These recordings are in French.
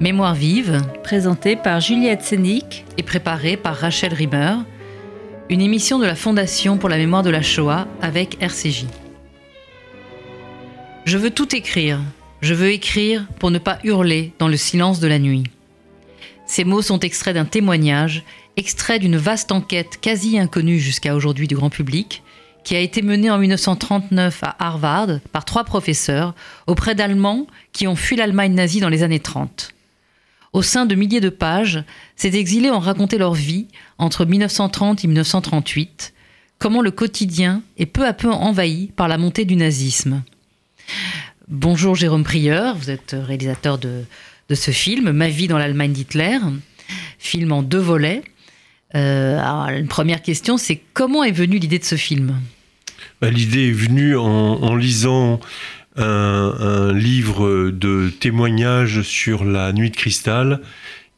Mémoire vive, présentée par Juliette Sénic et préparée par Rachel Rimmer, une émission de la Fondation pour la mémoire de la Shoah avec RCJ. Je veux tout écrire, je veux écrire pour ne pas hurler dans le silence de la nuit. Ces mots sont extraits d'un témoignage, extrait d'une vaste enquête quasi inconnue jusqu'à aujourd'hui du grand public, qui a été menée en 1939 à Harvard par trois professeurs auprès d'Allemands qui ont fui l'Allemagne nazie dans les années 30. Au sein de milliers de pages, ces exilés ont raconté leur vie entre 1930 et 1938, comment le quotidien est peu à peu envahi par la montée du nazisme. Bonjour Jérôme Prieur, vous êtes réalisateur de, ce film, Ma vie dans l'Allemagne d'Hitler, film en deux volets. Euh, première question, c'est comment est venue l'idée de ce film? Bah, L'idée est venue en lisant un, livre de témoignages sur la nuit de cristal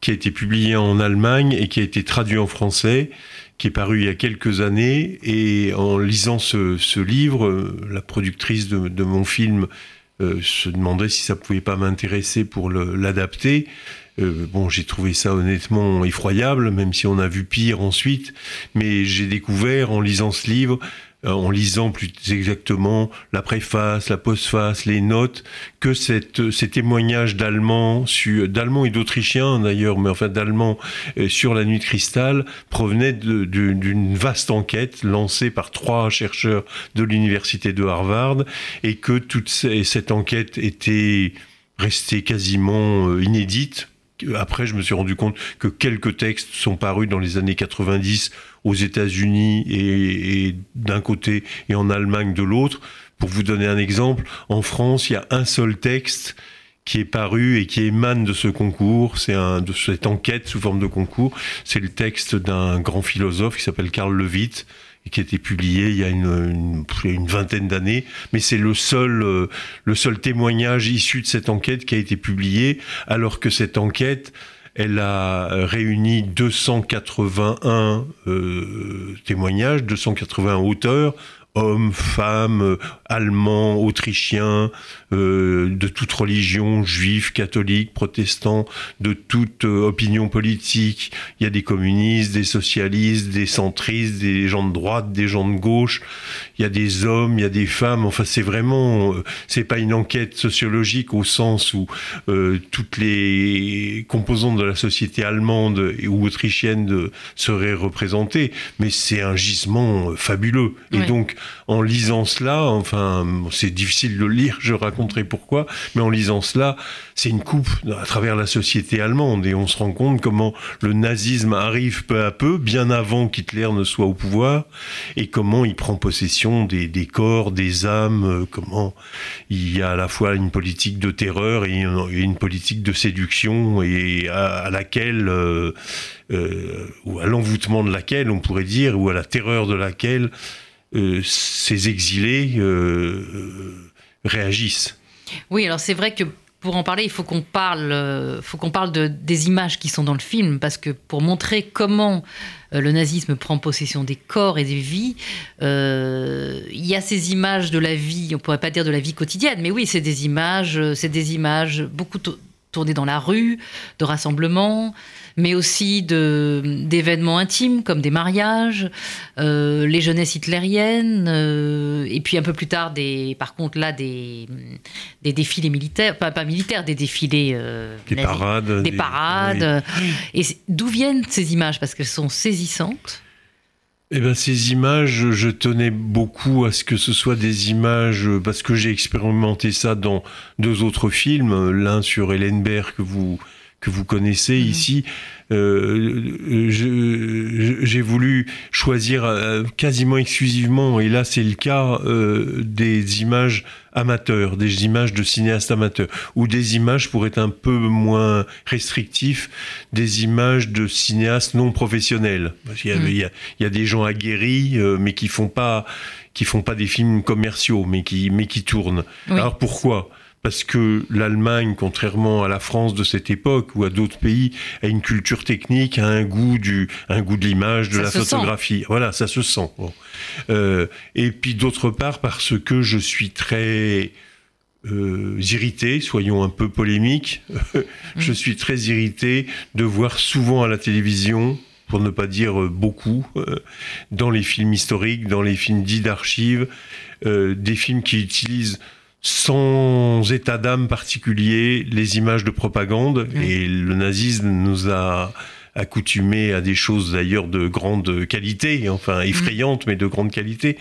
qui a été publié en Allemagne et qui a été traduit en français, qui est paru il y a quelques années. Et en lisant ce, livre, la productrice de, mon film euh, se demandait si ça pouvait pas m'intéresser pour l'adapter. Euh, bon, j'ai trouvé ça honnêtement effroyable, même si on a vu pire ensuite. Mais j'ai découvert en lisant ce livre en lisant plus exactement la préface, la postface, les notes, que cette, ces témoignages d'Allemands, d'Allemands et d'Autrichiens d'ailleurs, mais enfin d'Allemands euh, sur la nuit de cristal, provenaient d'une vaste enquête lancée par trois chercheurs de l'université de Harvard, et que toute cette enquête était restée quasiment euh, inédite après, je me suis rendu compte que quelques textes sont parus dans les années 90 aux États-Unis et, d'un côté et en Allemagne de l'autre. Pour vous donner un exemple, en France, il y a un seul texte qui est paru et qui émane de ce concours, c'est un, de cette enquête sous forme de concours. C'est le texte d'un grand philosophe qui s'appelle Karl Levitt, qui a été publié il y a une, vingtaine d'années, mais c'est le seul, euh, le seul témoignage issu de cette enquête qui a été publié, alors que cette enquête, elle a réuni 281 euh, témoignages, 280 auteurs, hommes, femmes, allemands, autrichiens, euh, de toute religion, juifs, catholiques, protestants, de toute euh, opinion politique. Il y a des communistes, des socialistes, des centristes, des gens de droite, des gens de gauche. Il y a des hommes, il y a des femmes. Enfin, c'est vraiment, euh, c'est pas une enquête sociologique au sens où toutes les composantes de la société allemande ou autrichienne seraient représentées, mais c'est un gisement fabuleux. Et donc, en lisant cela, enfin, c'est difficile de le lire, je raconterai pourquoi, mais en lisant cela, c'est une coupe à travers la société allemande. Et on se rend compte comment le nazisme arrive peu à peu, bien avant qu'Hitler ne soit au pouvoir, et comment il prend possession des, corps, des âmes, euh, comment il y a à la fois une politique de terreur et une, politique de séduction et à, laquelle, euh, euh, ou à l'envoûtement de laquelle, on pourrait dire, ou à la terreur de laquelle ces exilés euh, réagissent. Oui, alors c'est vrai que pour en parler, il faut qu'on parle, euh, faut qu'on parle de, des images qui sont dans le film, parce que pour montrer comment le nazisme prend possession des corps et des vies, il y a ces images de la vie, on pourrait pas dire de la vie quotidienne, mais oui, c'est des images, c'est des images beaucoup tournées dans la rue, de rassemblements, mais aussi d'événements intimes comme des mariages, euh, les jeunesses hitlériennes, euh, et puis un peu plus tard, des, par contre là, des, des défilés militaires, pas, pas militaires, des défilés... Euh, des parades. Des, parades. Et d'où viennent ces images? Parce qu'elles sont saisissantes. Eh ben, ces images, je tenais beaucoup à ce que ce soit des images, parce que j'ai expérimenté ça dans deux autres films, l'un sur Hélène Baird que vous que vous connaissez mhm. ici, euh, j'ai voulu choisir euh, quasiment exclusivement, et là c'est le cas, euh, des images amateurs, des images de cinéastes amateurs, ou des images, pour être un peu moins restrictif, des images de cinéastes non professionnels. il, y a, mhm. il, y a, des gens aguerris, mais qui font pas qui font pas des films commerciaux, mais qui, mais qui tournent. Alors pourquoi? Parce que l'Allemagne, contrairement à la France de cette époque ou à d'autres pays, a une culture technique, a un goût du, un goût de l'image, de la photographie. Voilà, ça se sent. Euh, et puis d'autre part, parce que je suis très euh, irrité, soyons un peu polémiques. je suis très irrité de voir souvent à la télévision, pour ne pas dire beaucoup, dans les films historiques, dans les films dits d'archives, des films qui utilisent sans état d'âme particulier les images de propagande. Et le nazisme nous a accoutumé à des choses d'ailleurs de grande qualité, enfin effrayantes, mais de grande qualité,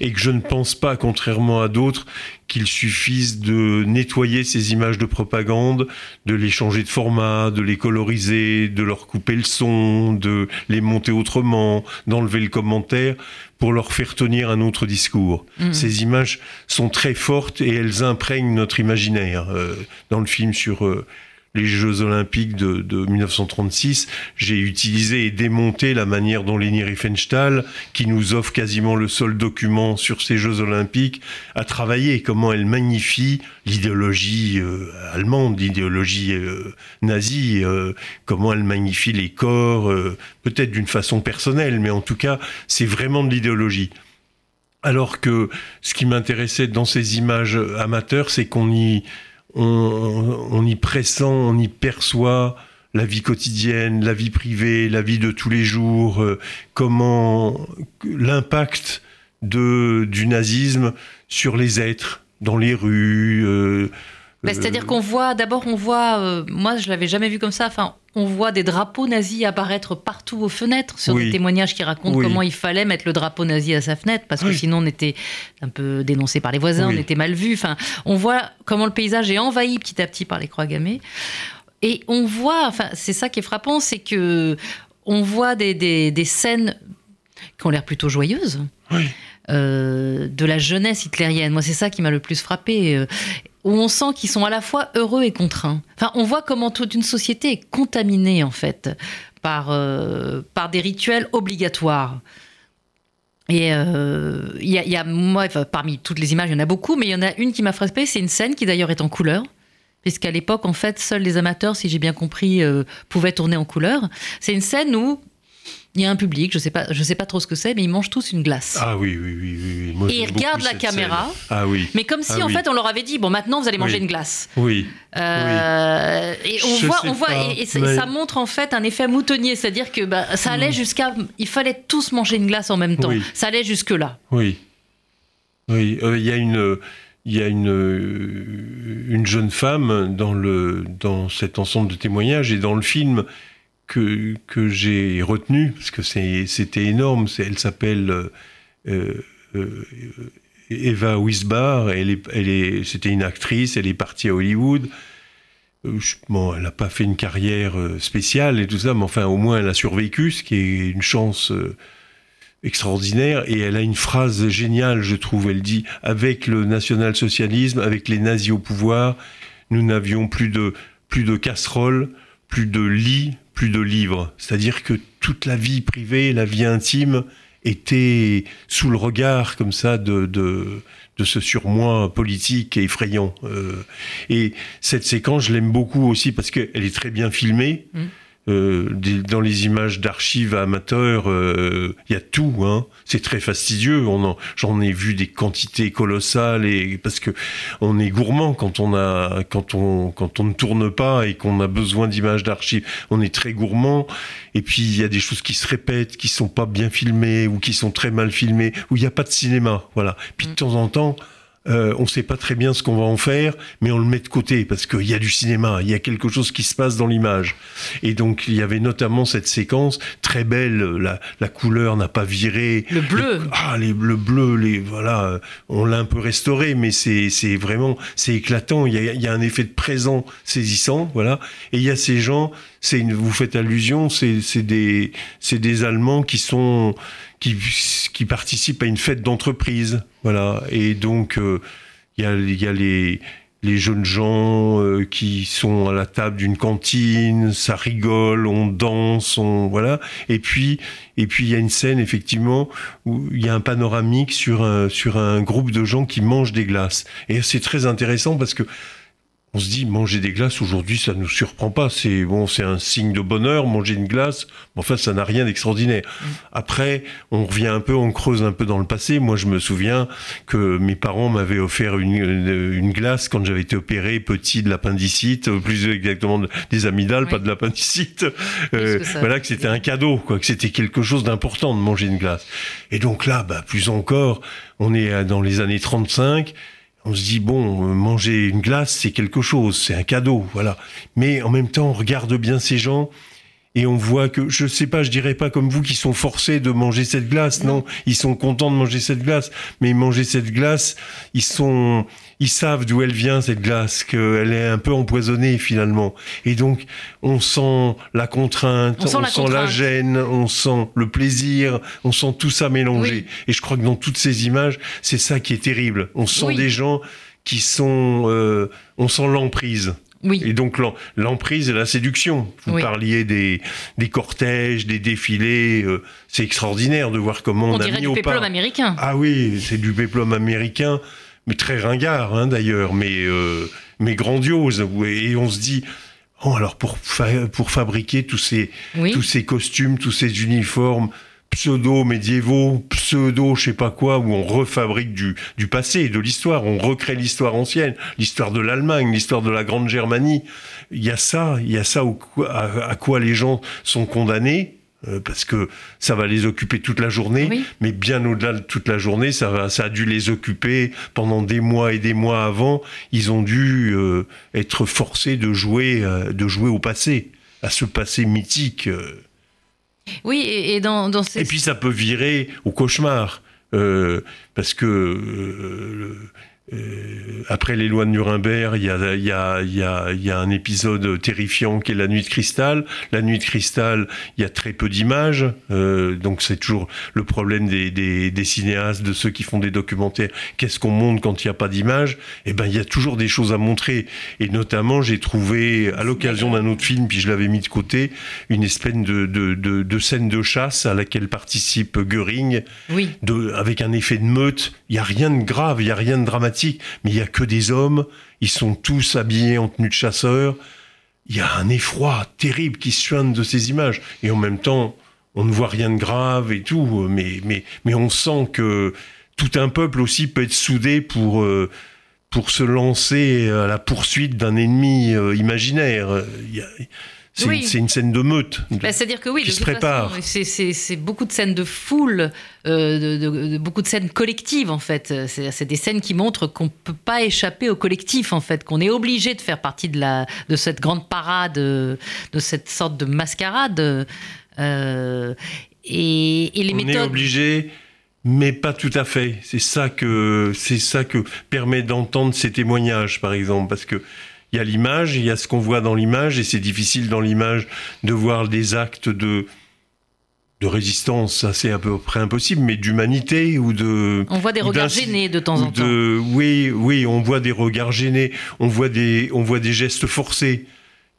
et que je ne pense pas, contrairement à d'autres, qu'il suffise de nettoyer ces images de propagande, de les changer de format, de les coloriser, de leur couper le son, de les monter autrement, d'enlever le commentaire pour leur faire tenir un autre discours. Mmh. Ces images sont très fortes et elles imprègnent notre imaginaire. Euh, dans le film sur euh, les Jeux Olympiques de, de 1936, j'ai utilisé et démonté la manière dont Leni Riefenstahl, qui nous offre quasiment le seul document sur ces Jeux Olympiques, a travaillé, comment elle magnifie l'idéologie euh, allemande, l'idéologie euh, nazie, euh, comment elle magnifie les corps, peut-être d'une façon personnelle, mais en tout cas, c'est vraiment de l'idéologie. Alors que ce qui m'intéressait dans ces images amateurs, c'est qu'on y on, y pressent, on y perçoit la vie quotidienne, la vie privée, la vie de tous les jours, euh, comment l'impact du nazisme sur les êtres dans les rues. Euh, bah, c'est-à-dire qu'on voit, d'abord, on voit, euh, moi je l'avais jamais vu comme ça, enfin, on voit des drapeaux nazis apparaître partout aux fenêtres sur des témoignages qui racontent comment il fallait mettre le drapeau nazi à sa fenêtre parce que sinon on était un peu dénoncé par les voisins, on était mal vu. Enfin, on voit comment le paysage est envahi petit à petit par les croix gammées. Et on voit, enfin, c'est ça qui est frappant, c'est que on voit des, des, scènes qui ont l'air plutôt joyeuses. Euh, de la jeunesse hitlérienne. Moi, c'est ça qui m'a le plus frappé. Où on sent qu'ils sont à la fois heureux et contraints. Enfin, on voit comment toute une société est contaminée, en fait, par, euh, par des rituels obligatoires. Et il euh, y, a, moi, parmi toutes les images, il y en a beaucoup, mais il y en a une qui m'a frappé, c'est une scène qui d'ailleurs est en couleur, puisqu'à l'époque, en fait, seuls les amateurs, si j'ai bien compris, euh, pouvaient tourner en couleur. C'est une scène où il y a un public, je sais pas, je sais pas trop ce que c'est, mais ils mangent tous une glace. Ah oui, oui, oui, oui. et ils regardent la caméra. Ah oui. Mais comme si ah en fait on leur avait dit bon maintenant vous allez manger une glace. Oui. Euh, et on voit, on voit, et, ça montre en fait un effet moutonnier, c'est-à-dire que bah, ça allait hmm. jusqu'à, il fallait tous manger une glace en même temps. Ça allait jusque là. Oui. Oui. Euh, il y a une il y a une, une jeune femme dans, le, dans cet ensemble de témoignages et dans le film que, j'ai retenu, parce que c'était énorme, elle s'appelle euh, euh, Eva Wisbar, elle est, c'était une actrice, elle est partie à Hollywood. Euh, bon, elle n'a pas fait une carrière spéciale et tout ça, mais enfin, au moins, elle a survécu, ce qui est une chance extraordinaire. Et elle a une phrase géniale, je trouve. Elle dit Avec le national-socialisme, avec les nazis au pouvoir, nous n'avions plus de, plus de casseroles, plus de lits, plus de livres. C'est-à-dire que toute la vie privée, la vie intime était sous le regard comme ça de, de, ce surmoi politique et effrayant. Euh, et cette séquence, je l'aime beaucoup aussi parce qu'elle est très bien filmée. Mmh. Euh, dans les images d'archives amateurs, il euh, y a tout. Hein. C'est très fastidieux. J'en ai vu des quantités colossales et parce que on est gourmand quand on a, quand on, quand on ne tourne pas et qu'on a besoin d'images d'archives. On est très gourmand. Et puis il y a des choses qui se répètent, qui sont pas bien filmées ou qui sont très mal filmées, où il n'y a pas de cinéma. Voilà. Puis de mm. temps en temps euh, on ne sait pas très bien ce qu'on va en faire, mais on le met de côté parce qu'il y a du cinéma, il y a quelque chose qui se passe dans l'image. Et donc il y avait notamment cette séquence très belle, la, couleur n'a pas viré. Le bleu. ah, les, le bleu, les voilà, on l'a un peu restauré, mais c'est vraiment c'est éclatant. Il y, a, il y a un effet de présent saisissant, voilà. Et il y a ces gens, c'est vous faites allusion, c'est des c'est des Allemands qui sont qui, qui participent à une fête d'entreprise. Voilà. Et donc, euh, il y, a, y a les, les jeunes gens euh, qui sont à la table d'une cantine, ça rigole, on danse, on voilà. Et puis et puis il y a une scène effectivement où il y a un panoramique sur un sur un groupe de gens qui mangent des glaces. Et c'est très intéressant parce que on se dit manger des glaces aujourd'hui ça nous surprend pas. C'est bon c'est un signe de bonheur manger une glace. Mais enfin ça n'a rien d'extraordinaire. Mm. après on revient un peu on creuse un peu dans le passé. Moi je me souviens que mes parents m'avaient offert une, une, glace quand j'avais été opéré petit de l'appendicite plus exactement des amygdales pas de l'appendicite. Euh, voilà que c'était un cadeau quoi que c'était quelque chose d'important de manger une glace. Et donc là bah plus encore on est dans les années 35 on se dit bon, euh, manger une glace, c'est quelque chose, c'est un cadeau, voilà. Mais en même temps, on regarde bien ces gens et on voit que, je sais pas, je dirais pas comme vous qui sont forcés de manger cette glace, non, ils sont contents de manger cette glace, mais manger cette glace, ils sont, ils savent d'où elle vient cette glace, qu'elle est un peu empoisonnée finalement, et donc on sent la contrainte, on sent, la, gêne, on sent le plaisir, on sent tout ça mélangé, et je crois que dans toutes ces images, c'est ça qui est terrible, on sent des gens qui sont, euh, on sent l'emprise. Oui. Et donc l'emprise et la séduction. Vous parliez des, des cortèges, des défilés. Euh, c'est extraordinaire de voir comment on, on a mis du au péplum américain. Ah oui, c'est du péplum américain, mais très ringard hein, d'ailleurs, mais euh, mais grandiose. Et on se dit. Oh, alors pour, pour fabriquer tous ces, tous ces costumes, tous ces uniformes, pseudo-médiévaux, pseudo je sais pas quoi, où on refabrique du, du passé, de l'histoire, on recrée l'histoire ancienne, l'histoire de l'Allemagne, l'histoire de la Grande Germanie. Il y a ça, il y a ça à, quoi les gens sont condamnés, euh, parce que ça va les occuper toute la journée, mais bien au-delà de toute la journée, ça, va, ça a dû les occuper pendant des mois et des mois avant. Ils ont dû euh, être forcés de jouer, euh, de jouer au passé, à ce passé mythique. Oui, et, dans, dans Et puis ça peut virer au cauchemar, parce que après les lois de Nuremberg, il y a, y, a, y, a, y a, un épisode terrifiant qui est la nuit de cristal. La nuit de cristal, il y a très peu d'images, euh, donc c'est toujours le problème des, des, des, cinéastes, de ceux qui font des documentaires. Qu'est-ce qu'on montre quand il n'y a pas d'images? Eh ben, il y a toujours des choses à montrer. Et notamment, j'ai trouvé, à l'occasion d'un autre film, puis je l'avais mis de côté, une espèce de, de, de, de, scène de chasse à laquelle participe oui. de, avec un effet de meute. Il n'y a rien de grave, il n'y a rien de dramatique mais il y a que des hommes, ils sont tous habillés en tenue de chasseur. Il y a un effroi terrible qui suinte de ces images. Et en même temps, on ne voit rien de grave et tout, mais, mais, mais on sent que tout un peuple aussi peut être soudé pour, euh, pour se lancer à la poursuite d'un ennemi euh, imaginaire. Il y a, c'est une, scène de meute. Bah, c'est-à-dire que oui, qui se prépare. C'est beaucoup de scènes de foule, euh, de, beaucoup de scènes collectives en fait. C'est des scènes qui montrent qu'on ne peut pas échapper au collectif en fait, qu'on est obligé de faire partie de, la, de cette grande parade, de cette sorte de mascarade. Euh, et, les On méthodes. est obligé mais pas tout à fait. C'est ça que c'est ça que permet d'entendre ces témoignages, par exemple, parce que il y a l'image, il y a ce qu'on voit dans l'image, et c'est difficile dans l'image de voir des actes de, de résistance, ça c'est à peu près impossible, mais d'humanité ou de... On voit des regards gênés de temps en temps. Oui, oui, on voit des regards gênés, on voit des, on voit des gestes forcés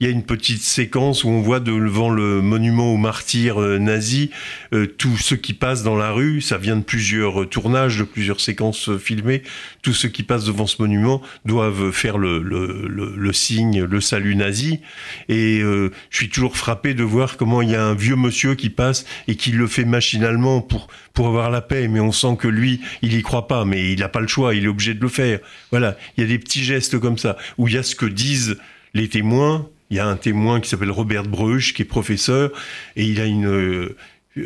il y a une petite séquence où on voit devant le monument aux martyrs euh, nazis euh, tous ceux qui passent dans la rue, ça vient de plusieurs tournages, de plusieurs séquences euh, filmées, tous ceux qui passent devant ce monument doivent faire le, le, le, signe, le salut nazi. Et je suis toujours frappé de voir comment il y a un vieux monsieur qui passe et qui le fait machinalement pour, pour avoir la paix, mais on sent que lui, il y croit pas, mais il n'a pas le choix, il est obligé de le faire. Voilà, il y a des petits gestes comme ça, où il y a ce que disent les témoins, il y a un témoin qui s'appelle Robert Bruch, qui est professeur, et il a une... Euh,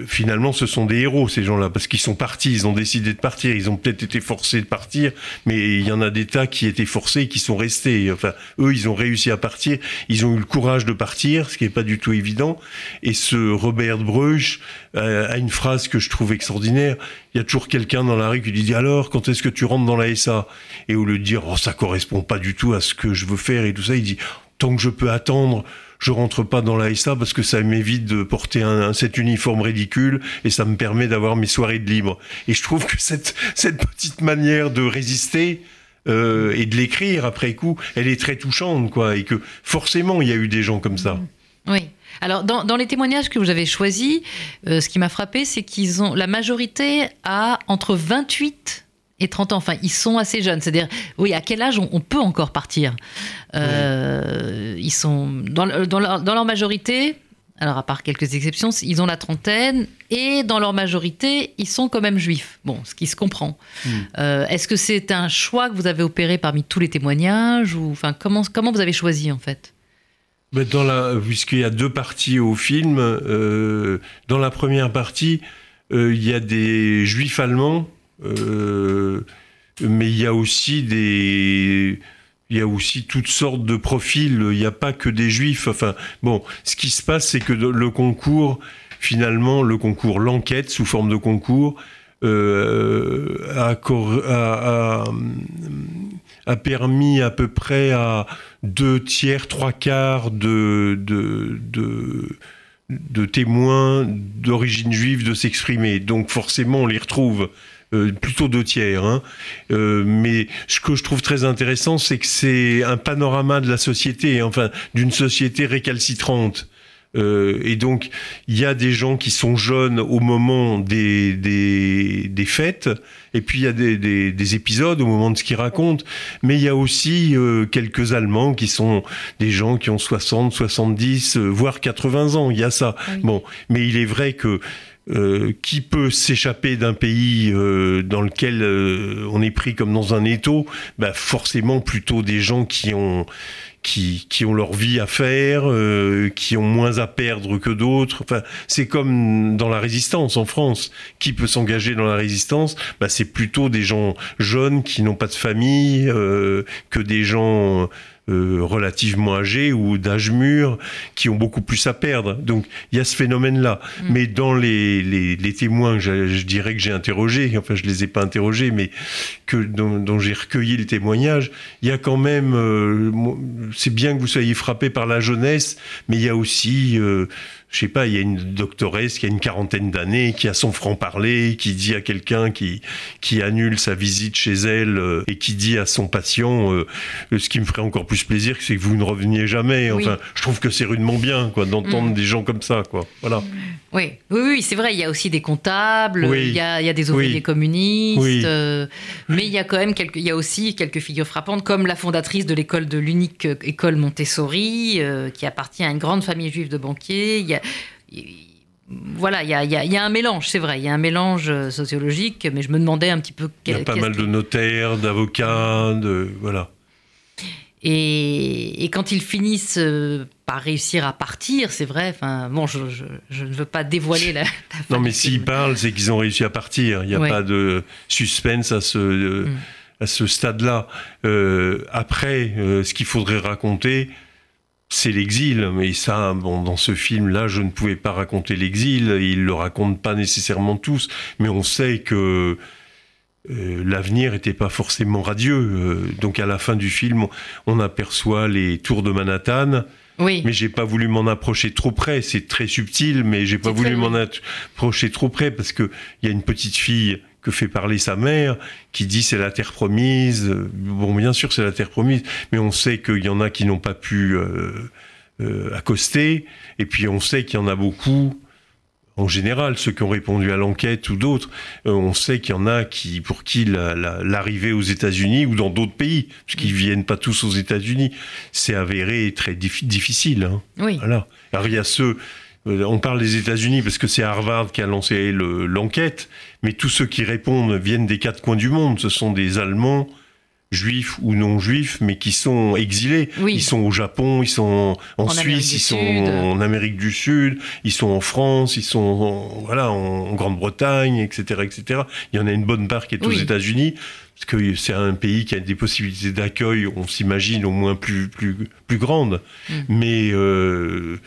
finalement, ce sont des héros, ces gens-là, parce qu'ils sont partis, ils ont décidé de partir, ils ont peut-être été forcés de partir, mais il y en a des tas qui étaient forcés et qui sont restés. Enfin, eux, ils ont réussi à partir, ils ont eu le courage de partir, ce qui n'est pas du tout évident. Et ce Robert Bruch euh, a une phrase que je trouve extraordinaire. Il y a toujours quelqu'un dans la rue qui lui dit alors, quand est-ce que tu rentres dans la SA Et au lieu de dire, oh, ça correspond pas du tout à ce que je veux faire et tout ça, il dit, tant que je peux attendre, je rentre pas dans la parce que ça m'évite de porter cet uniforme ridicule et ça me permet d'avoir mes soirées de libre. Et je trouve que cette, petite manière de résister euh, et de l'écrire après coup, elle est très touchante, quoi. Et que forcément, il y a eu des gens comme ça. Oui. Alors, dans, dans les témoignages que vous avez choisis, euh, ce qui m'a frappé, c'est qu'ils ont la majorité a entre 28 et 30 ans. Enfin, ils sont assez jeunes. C'est-à-dire, oui, à quel âge on, peut encore partir euh, Ils sont dans, dans, leur, majorité. Alors, à part quelques exceptions, ils ont la trentaine et dans leur majorité, ils sont quand même juifs. Bon, ce qui se comprend. Hmm. Euh, est-ce que c'est un choix que vous avez opéré parmi tous les témoignages ou enfin comment comment vous avez choisi en fait? Ben, dans la, puisqu'il y a deux parties au film, euh, dans la première partie, il y a des juifs allemands euh, mais il y a aussi des il y a aussi toutes sortes de profils. Il n'y a pas que des juifs. Enfin, bon, ce qui se passe, c'est que le concours, finalement, le concours, l'enquête sous forme de concours, euh, a, permis à peu près à deux tiers, trois quarts de, de, de témoins d'origine juive de s'exprimer. Donc forcément, on les retrouve. Euh, plutôt deux tiers. Hein. Euh, mais ce que je trouve très intéressant, c'est que c'est un panorama de la société, enfin d'une société récalcitrante. Euh, et donc, il y a des gens qui sont jeunes au moment des, des, des fêtes, et puis il y a des, des, des, épisodes au moment de ce qu'ils racontent, mais il y a aussi euh, quelques Allemands qui sont des gens qui ont 60, 70, euh, voire 80 ans, il y a ça. Bon, mais il est vrai que euh, qui peut s'échapper d'un pays euh, dans lequel euh, on est pris comme dans un étau? Bah Forcément plutôt des gens qui ont, qui, qui ont leur vie à faire, qui ont moins à perdre que d'autres. Enfin, c'est comme dans la résistance en France. Qui peut s'engager dans la résistance? Bah, C'est plutôt des gens jeunes qui n'ont pas de famille, que des gens euh, relativement âgés ou d'âge mûr qui ont beaucoup plus à perdre. Donc il y a ce phénomène-là. Mm. Mais dans les, les, les témoins, je, je, dirais que j'ai interrogés, enfin je les ai pas interrogés, mais que dont, dont j'ai recueilli le témoignage, il y a quand même, euh, c'est bien que vous soyez frappé par la jeunesse, mais il y a aussi euh, je sais pas, il y a une doctoresse qui a une quarantaine d'années, qui a son franc-parler, qui dit à quelqu'un qui, qui annule sa visite chez elle euh, et qui dit à son patient, euh, ce qui me ferait encore plus plaisir, c'est que vous ne reveniez jamais. Enfin, je trouve que c'est rudement bien, quoi, d'entendre mm. des gens comme ça, quoi. Voilà. Oui, oui, oui c'est vrai. Il y a aussi des comptables, il, y a, il, y a, des ouvriers communistes, euh, mais il y a quand même quelques, il y a aussi quelques figures frappantes, comme la fondatrice de l'école de l'unique école Montessori, qui appartient à une grande famille juive de banquiers. Il y a voilà, il y a, un mélange, c'est vrai, il y a un mélange euh, sociologique, mais je me demandais un petit peu... Il y a pas mal de notaires, d'avocats, de... Voilà. Et, quand ils finissent euh, par réussir à partir, c'est vrai, enfin, bon, je, ne veux pas dévoiler la... non, mais s'ils parlent, c'est qu'ils ont réussi à partir. Il n'y a pas de suspense à ce... Mm. à ce stade-là. Euh, après, ce qu'il faudrait raconter, c'est l'exil, mais ça, bon, dans ce film-là, je ne pouvais pas raconter l'exil. Ils le racontent pas nécessairement tous, mais on sait que euh, l'avenir n'était pas forcément radieux. Euh, donc à la fin du film, on aperçoit les tours de Manhattan. Oui. Mais j'ai pas voulu m'en approcher trop près. C'est très subtil, mais j'ai pas voulu m'en approcher trop près parce que il y a une petite fille que fait parler sa mère, qui dit c'est la terre promise. Bon, bien sûr, c'est la terre promise, mais on sait qu'il y en a qui n'ont pas pu euh, euh, accoster, et puis on sait qu'il y en a beaucoup. En général, ceux qui ont répondu à l'enquête ou d'autres, euh, on sait qu'il y en a qui, pour qui l'arrivée aux États-Unis ou dans d'autres pays, parce qu'ils viennent pas tous aux États-Unis, c'est avéré très difficile. Hein. Oui. Voilà. Alors il y a ceux on parle des États-Unis parce que c'est Harvard qui a lancé l'enquête, mais tous ceux qui répondent viennent des quatre coins du monde. Ce sont des Allemands, juifs ou non juifs, mais qui sont exilés. Ils sont au Japon, ils sont en, Suisse, ils sont en Amérique du Sud, ils sont en France, ils sont en, voilà en Grande-Bretagne, etc., etc. Il y en a une bonne part qui est aux États-Unis parce que c'est un pays qui a des possibilités d'accueil, on s'imagine au moins plus plus plus grandes, mm. mais euh,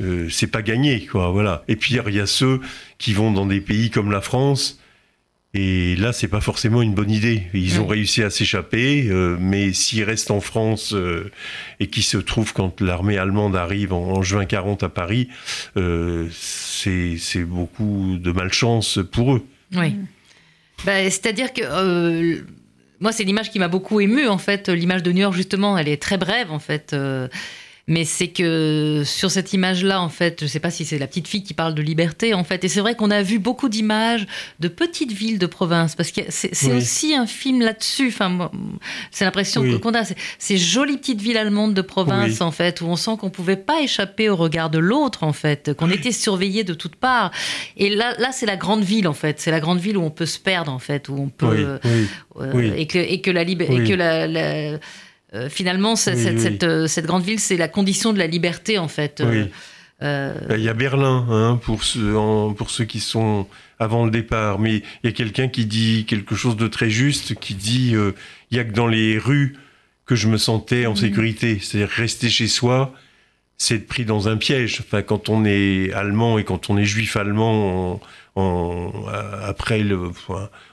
euh, c'est pas gagné, quoi. Voilà. Et puis il y a ceux qui vont dans des pays comme la France. Et là, c'est pas forcément une bonne idée. Ils ont réussi à s'échapper, euh, mais s'ils restent en France euh, et qui se trouvent quand l'armée allemande arrive en, juin 40 à Paris, c'est beaucoup de malchance pour eux. Oui. Bah, c'est-à-dire que moi, c'est l'image qui m'a beaucoup émue, en fait. L'image de New York, justement, elle est très brève, en fait. Mais c'est que sur cette image-là, en fait, je ne sais pas si c'est la petite fille qui parle de liberté, en fait. Et c'est vrai qu'on a vu beaucoup d'images de petites villes de province, parce que c'est aussi un film là-dessus. Enfin, c'est l'impression qu'on a. Ces jolies petites villes allemandes de province, en fait, où on sent qu'on ne pouvait pas échapper au regard de l'autre, en fait, qu'on était surveillé de toutes parts. Et là, là c'est la grande ville, en fait. C'est la grande ville où on peut se perdre, en fait, où on peut. Euh, et, que, et que la liberté. Et que la euh, finalement, euh, cette, grande ville, c'est la condition de la liberté, en fait. Euh, il y a Berlin, hein, pour, ceux, pour ceux qui sont avant le départ, mais il y a quelqu'un qui dit quelque chose de très juste, qui dit il n'y a que dans les rues que je me sentais en mmh. sécurité. C'est-à-dire rester chez soi, c'est être pris dans un piège. Enfin, quand on est allemand et quand on est juif allemand, en, après le,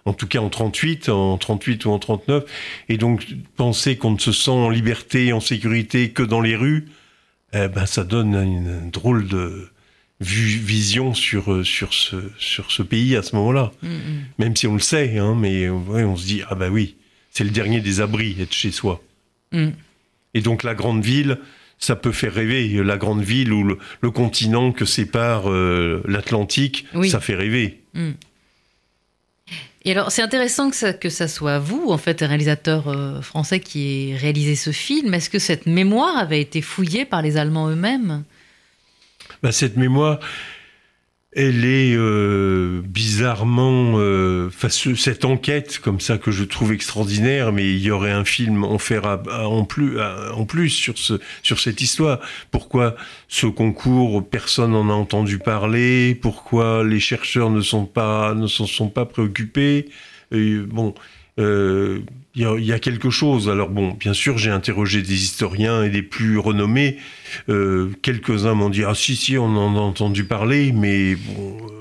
en tout cas en 38, en 38 ou en 39, et donc penser qu'on ne se sent en liberté, en sécurité que dans les rues, eh ben ça donne une, drôle de vision sur sur ce sur ce pays à ce moment-là. Mm, mm. Même si on le sait, hein, mais on se dit ah ben oui, c'est le dernier des abris être chez soi. Mm. Et donc la grande ville, ça peut faire rêver. La grande ville ou le, continent que sépare euh, l'Atlantique, ça fait rêver. Hmm. Et alors, c'est intéressant que ça, que ça soit vous, en fait, un réalisateur euh, français qui ait réalisé ce film. Est-ce que cette mémoire avait été fouillée par les Allemands eux-mêmes? Bah, Cette mémoire, elle est euh, bizarrement, euh, cette enquête comme ça que je trouve extraordinaire, mais il y aurait un film en faire en plus, sur ce, sur cette histoire. Pourquoi ce concours, personne n'en a entendu parler? Pourquoi les chercheurs ne sont pas, ne s'en sont pas préoccupés? Bon. Euh, il y, a quelque chose. Alors bon, bien sûr, j'ai interrogé des historiens et des plus renommés. Euh, quelques-uns m'ont dit ah si si, on en a entendu parler, mais bon. Euh,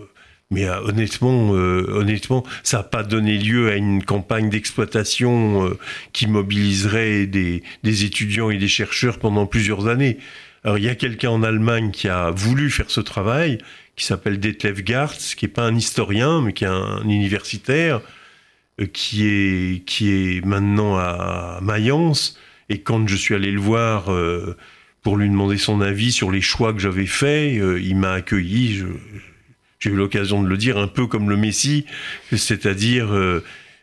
mais honnêtement, honnêtement, ça n'a pas donné lieu à une campagne d'exploitation qui mobiliserait des, étudiants et des chercheurs pendant plusieurs années. Alors il y a quelqu'un en Allemagne qui a voulu faire ce travail, qui s'appelle Detlef Gartz, qui n'est pas un historien, mais qui est un universitaire, euh, qui est, qui est maintenant à Mayence. Et quand je suis allé le voir euh, pour lui demander son avis sur les choix que j'avais faits, euh, il m'a accueilli, j'ai eu l'occasion de le dire, un peu comme le Messie, c'est-à-dire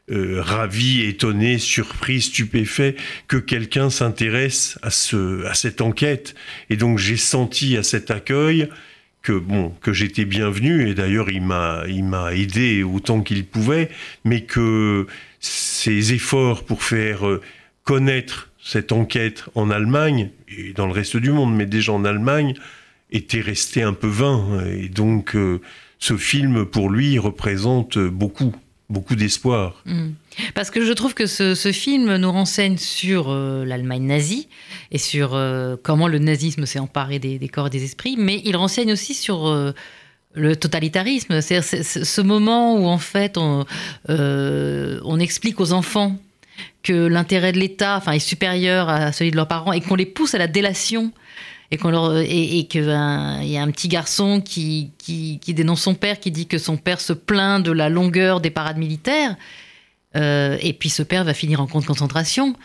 ravi, étonné, surpris, stupéfait que quelqu'un s'intéresse à, ce, à cette enquête. Et donc j'ai senti à cet accueil que bon que j'étais bienvenu et d'ailleurs il m'a il m'a aidé autant qu'il pouvait mais que ses efforts pour faire euh, connaître cette enquête en Allemagne et dans le reste du monde mais déjà en Allemagne étaient restés un peu vains. Et donc euh, ce film pour lui représente beaucoup beaucoup d'espoir. Mm. Parce que je trouve que ce, film nous renseigne sur euh, l'Allemagne nazie et sur euh, comment le nazisme s'est emparé des, corps et des esprits, mais il renseigne aussi sur euh, le totalitarisme. C'est ce moment où en fait on, on explique aux enfants que l'intérêt de l'État enfin, est supérieur à celui de leurs parents et qu'on les pousse à la délation et qu'il y a un petit garçon qui, dénonce son père, qui dit que son père se plaint de la longueur des parades militaires, euh, et puis ce père va finir en camp de concentration.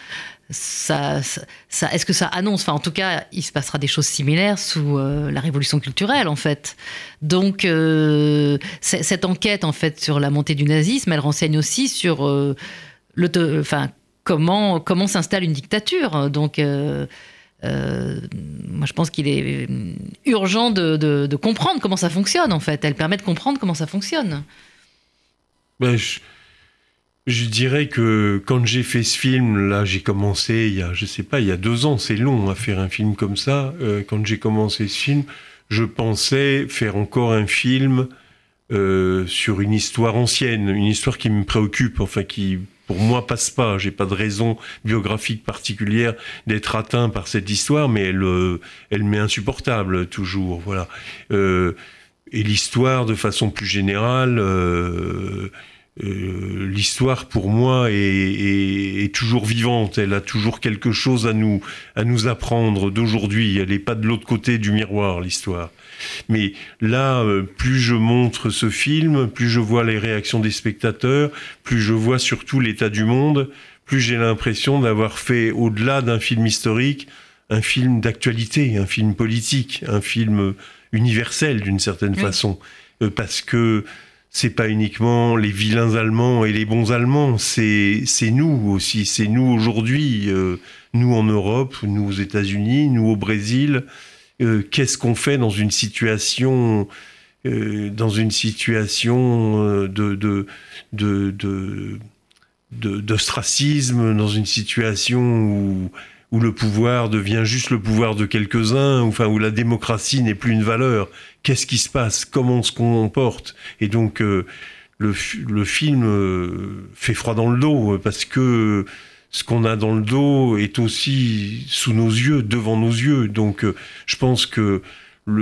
Est-ce que ça annonce Enfin, en tout cas, il se passera des choses similaires sous euh, la révolution culturelle, en fait. Donc, euh, cette enquête, en fait, sur la montée du nazisme, elle renseigne aussi sur comment comment s'installe une dictature. Donc euh, moi, je pense qu'il est urgent de, comprendre comment ça fonctionne, en fait. Elle permet de comprendre comment ça fonctionne. Ben, je, dirais que quand j'ai fait ce film, là, j'ai commencé il y a, je sais pas, il y a deux ans. C'est long à faire un film comme ça. Euh, quand j'ai commencé ce film, je pensais faire encore un film euh, sur une histoire ancienne, une histoire qui me préoccupe, enfin qui pour moi passe pas. J'ai pas de raison biographique particulière d'être atteint par cette histoire, mais elle, euh, elle m'est insupportable toujours. Voilà. Euh, et l'histoire, de façon plus générale, euh, l'histoire pour moi est, toujours vivante. Elle a toujours quelque chose à nous à nous apprendre d'aujourd'hui. Elle n'est pas de l'autre côté du miroir, l'histoire. Mais là, euh, plus je montre ce film, plus je vois les réactions des spectateurs, plus je vois surtout l'état du monde, plus j'ai l'impression d'avoir fait, au-delà d'un film historique, un film d'actualité, un film politique, un film universel d'une certaine façon, euh, parce que c'est pas uniquement les vilains Allemands et les bons Allemands, c'est nous aussi, c'est nous aujourd'hui, euh, nous en Europe, nous aux États-Unis, nous au Brésil. Euh, qu'est-ce qu'on fait dans une situation, dans une situation de, de, de, d'ostracisme, dans une situation où où le pouvoir devient juste le pouvoir de quelques-uns, enfin où la démocratie n'est plus une valeur. Qu'est-ce qui se passe? Comment se comporte? Et donc euh, le, le, film euh, fait froid dans le dos parce que ce qu'on a dans le dos est aussi sous nos yeux, devant nos yeux. Donc euh, je pense que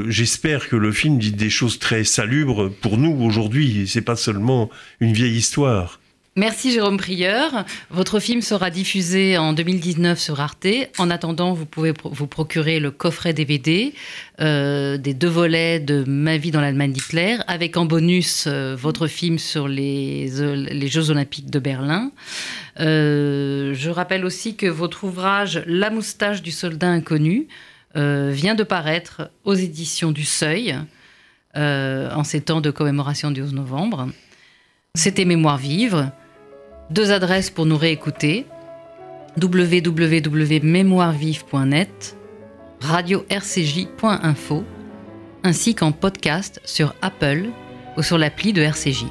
j'espère que le film dit des choses très salubres pour nous aujourd'hui. C'est pas seulement une vieille histoire. Merci Jérôme Prieur. Votre film sera diffusé en 2019 sur Arte. En attendant, vous pouvez vous procurer le coffret DVD euh, des deux volets de Ma vie dans l'Allemagne d'Hitler, avec en bonus euh, votre film sur les, les, Jeux olympiques de Berlin. Euh, je rappelle aussi que votre ouvrage La moustache du soldat inconnu vient de paraître aux éditions du Seuil en ces temps de commémoration du 11 novembre. C'était Mémoire vive. Deux adresses pour nous réécouter www.mémoirevive.net, radio-rcj.info, ainsi qu'en podcast sur Apple ou sur l'appli de RCJ.